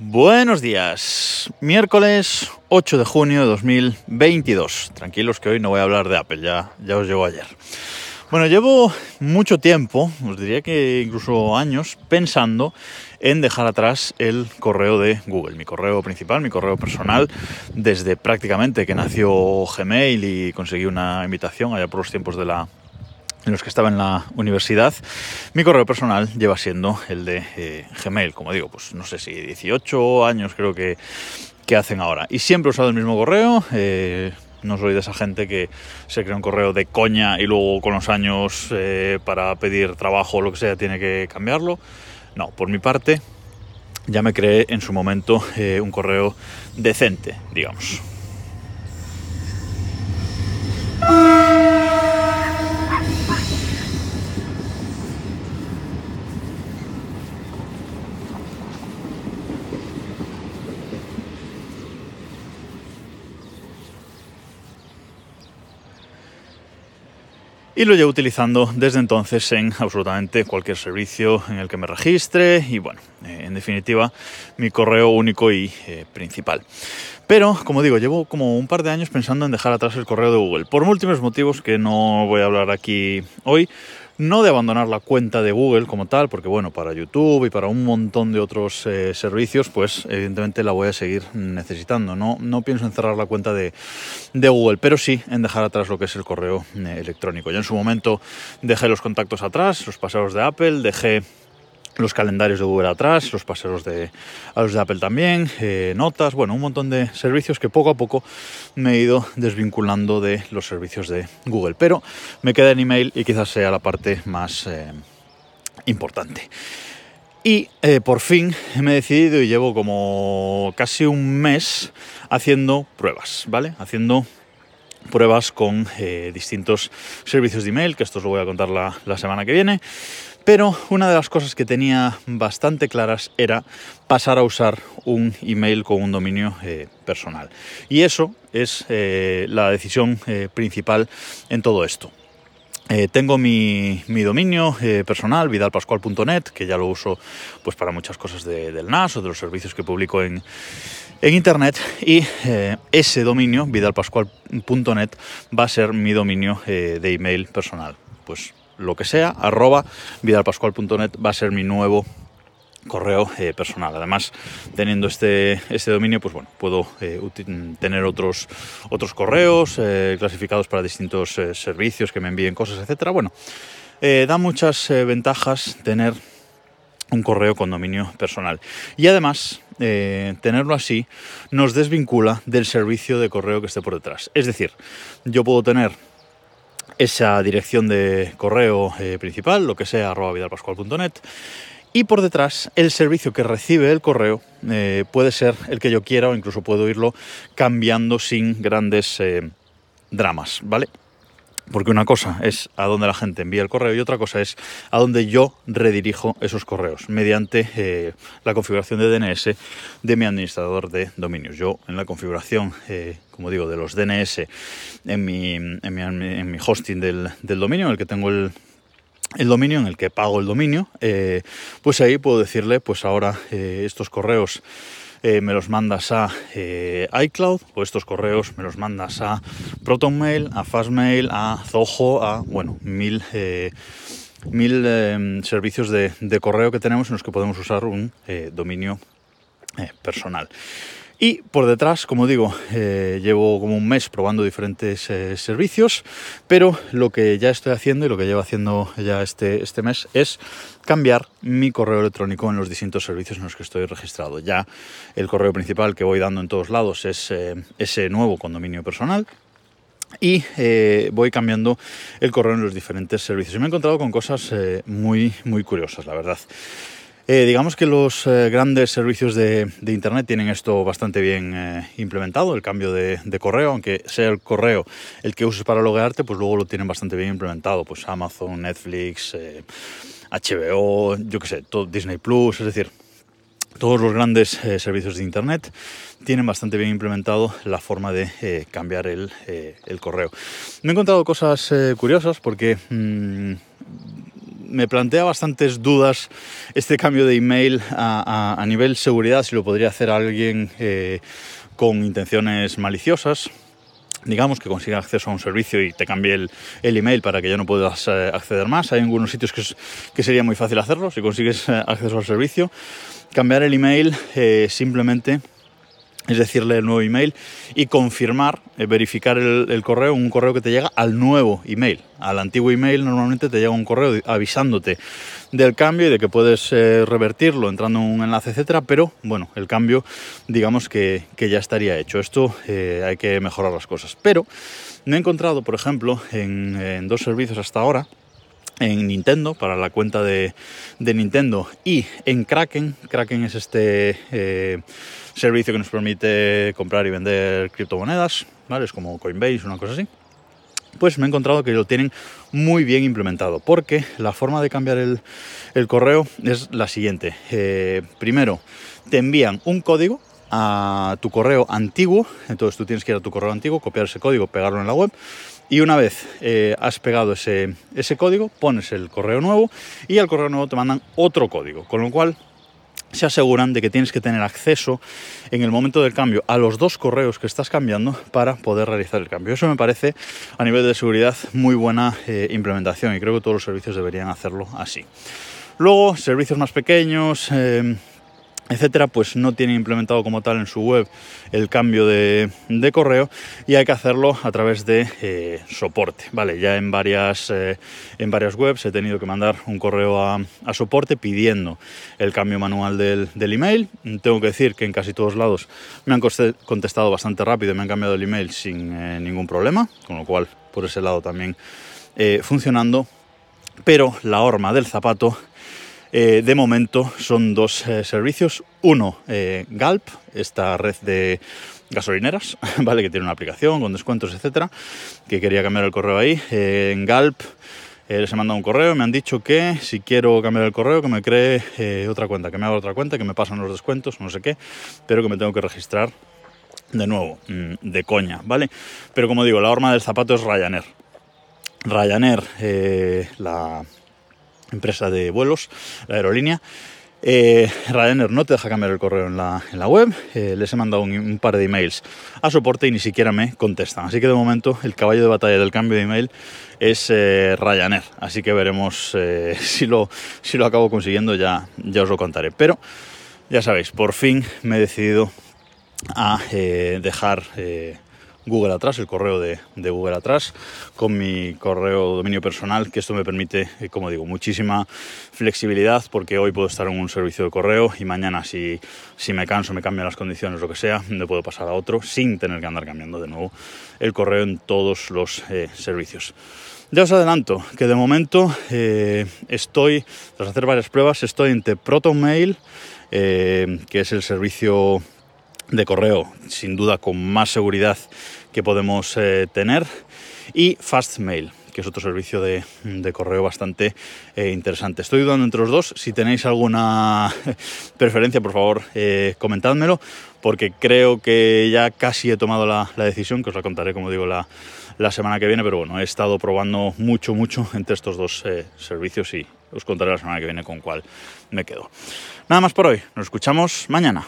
Buenos días, miércoles 8 de junio de 2022. Tranquilos que hoy no voy a hablar de Apple, ya, ya os llegó ayer. Bueno, llevo mucho tiempo, os diría que incluso años, pensando en dejar atrás el correo de Google, mi correo principal, mi correo personal, desde prácticamente que nació Gmail y conseguí una invitación allá por los tiempos de la en los que estaba en la universidad, mi correo personal lleva siendo el de eh, Gmail, como digo, pues no sé si 18 años creo que, que hacen ahora. Y siempre he usado el mismo correo. Eh, no soy de esa gente que se crea un correo de coña y luego con los años eh, para pedir trabajo o lo que sea tiene que cambiarlo. No, por mi parte ya me creé en su momento un correo decente, digamos. Y lo llevo utilizando desde entonces en absolutamente cualquier servicio en el que me registre y bueno, eh, en definitiva mi correo único y eh, principal. Pero, como digo, llevo como un par de años pensando en dejar atrás el correo de Google, por múltiples motivos que no voy a hablar aquí hoy, no de abandonar la cuenta de Google como tal, porque bueno, para YouTube y para un montón de otros eh, servicios, pues evidentemente la voy a seguir necesitando. No, no pienso en cerrar la cuenta de, de Google, pero sí en dejar atrás lo que es el correo eh, electrónico. Ya en su momento dejé los contactos atrás, los paseos de Apple, dejé los calendarios de Google atrás, los paseos de, a los de Apple también, eh, notas, bueno, un montón de servicios que poco a poco me he ido desvinculando de los servicios de Google. Pero me queda en email y quizás sea la parte más eh, importante. Y eh, por fin me he decidido y llevo como casi un mes haciendo pruebas, ¿vale? Haciendo pruebas con distintos servicios de email, que esto os lo voy a contar la, la semana que viene. Pero una de las cosas que tenía bastante claras era pasar a usar un email con un dominio eh, personal. Y eso es eh, la decisión eh, principal en todo esto. tengo mi, dominio personal, vidalpascual.net, que ya lo uso pues, para muchas cosas del NAS o de los servicios que publico en, en Internet. Y ese dominio, vidalpascual.net, va a ser mi dominio de email personal. Pues lo que sea, arroba vidalpascual.net va a ser mi nuevo correo eh, personal. Además, teniendo este, este dominio, pues bueno, puedo eh, tener otros, otros correos eh, clasificados para distintos servicios que me envíen cosas, etcétera. Bueno, da muchas ventajas tener un correo con dominio personal. Y además, tenerlo así nos desvincula del servicio de correo que esté por detrás. Es decir, yo puedo tener esa dirección de correo eh, principal, lo que sea, arroba vidalpascual.net. Y por detrás, el servicio que recibe el correo eh, puede ser el que yo quiera o incluso puedo irlo cambiando sin grandes eh, dramas, ¿vale? Porque una cosa es a dónde la gente envía el correo y otra cosa es a dónde yo redirijo esos correos mediante eh, la configuración de DNS de mi administrador de dominios. Yo en la configuración, eh, como digo, de los DNS en mi, hosting del, dominio, en el que tengo el, dominio, en el que pago el dominio, eh, pues ahí puedo decirle, pues ahora estos correos eh, me los mandas a eh, iCloud o estos correos me los mandas a ProtonMail, a Fastmail, a Zoho, a bueno, mil, eh, mil servicios de, de, correo que tenemos en los que podemos usar un dominio personal. Y por detrás, como digo, eh, llevo como un mes probando diferentes eh, servicios, pero lo que ya estoy haciendo y lo que llevo haciendo ya este, este mes es cambiar mi correo electrónico en los distintos servicios en los que estoy registrado. Ya el correo principal que voy dando en todos lados es eh, ese nuevo condominio personal, y voy cambiando el correo en los diferentes servicios. Y me he encontrado con cosas muy, muy curiosas, la verdad. Eh, digamos que los eh, grandes servicios de, Internet tienen esto bastante bien eh, implementado, el cambio de, correo, aunque sea el correo el que uses para loguearte, pues luego lo tienen bastante bien implementado, pues Amazon, Netflix, HBO, yo qué sé, todo, Disney Plus, es decir, todos los grandes servicios de Internet tienen bastante bien implementado la forma de cambiar el, correo. Me he encontrado cosas curiosas porque... Mm, me plantea bastantes dudas este cambio de email a, nivel seguridad, si lo podría hacer alguien eh, con intenciones maliciosas digamos, que consiga acceso a un servicio y te cambie el, email para que ya no puedas eh, acceder más. Hay algunos sitios que, que, sería muy fácil hacerlo si consigues acceso al servicio. Cambiar el email simplemente es decirle el nuevo email y confirmar, eh, verificar el, correo, un correo que te llega al nuevo email. Al antiguo email normalmente te llega un correo avisándote del cambio y de que puedes eh, revertirlo entrando en un enlace, etcétera, pero bueno, el cambio digamos que, ya estaría hecho. Esto eh, hay que mejorar las cosas. Pero me he encontrado, por ejemplo, en, dos servicios hasta ahora, en Nintendo, para la cuenta de, Nintendo, y en Kraken. Kraken es este servicio que nos permite comprar y vender criptomonedas, ¿vale? Es como Coinbase, una cosa así. Pues me he encontrado que lo tienen muy bien implementado, porque la forma de cambiar el, correo es la siguiente. Eh, primero, te envían un código a tu correo antiguo, entonces tú tienes que ir a tu correo antiguo, copiar ese código, pegarlo en la web, y una vez eh, has pegado ese, ese código, pones el correo nuevo y al correo nuevo te mandan otro código, con lo cual se aseguran de que tienes que tener acceso en el momento del cambio a los dos correos que estás cambiando para poder realizar el cambio. Eso me parece a nivel de seguridad muy buena eh, implementación y creo que todos los servicios deberían hacerlo así. Luego, servicios más pequeños, eh, etcétera, pues no tiene implementado como tal en su web el cambio de, correo y hay que hacerlo a través de eh, soporte. Vale, ya en varias, eh, en varias webs he tenido que mandar un correo a, soporte pidiendo el cambio manual del, email. Tengo que decir que en casi todos lados me han contestado bastante rápido y me han cambiado el email sin eh, ningún problema, con lo cual por ese lado también funcionando. Pero la horma del zapato eh, de momento son dos eh, servicios. Uno, eh, Galp, esta red de gasolineras, ¿vale? Que tiene una aplicación con descuentos, etcétera, que quería cambiar el correo ahí. en Galp les he mandado un correo, me han dicho que si quiero cambiar el correo, que me cree otra cuenta, que me haga otra cuenta, que me pasan los descuentos, no sé qué, pero que me tengo que registrar de nuevo, mm, de coña, ¿vale? Pero como digo, la horma del zapato es Ryanair. Ryanair, la empresa de vuelos, la aerolínea. Eh, Ryanair no te deja cambiar el correo en la, web, eh, les he mandado un, par de emails a soporte y ni siquiera me contestan. Así que de momento el caballo de batalla del cambio de email es eh, Ryanair. Así que veremos si, lo, si lo acabo consiguiendo, ya, ya os lo contaré. Pero ya sabéis, por fin me he decidido a dejar Google atrás, el correo de, Google atrás, con mi correo dominio personal, que esto me permite, eh, como digo, muchísima flexibilidad, porque hoy puedo estar en un servicio de correo y mañana si, si me canso, me cambian las condiciones, lo que sea, me puedo pasar a otro sin tener que andar cambiando de nuevo el correo en todos los eh, servicios. Ya os adelanto que de momento eh, estoy, tras hacer varias pruebas, estoy entre ProtonMail, que es el servicio de correo, sin duda con más seguridad que podemos eh, tener, y Fastmail, que es otro servicio de, correo bastante eh, interesante. Estoy dudando entre los dos. Si tenéis alguna preferencia, por favor, eh, comentádmelo, porque creo que ya casi he tomado la, decisión, que os la contaré, como digo, la, la, semana que viene, pero bueno, he estado probando mucho, mucho entre estos dos servicios y os contaré la semana que viene con cuál me quedo. Nada más por hoy, nos escuchamos mañana.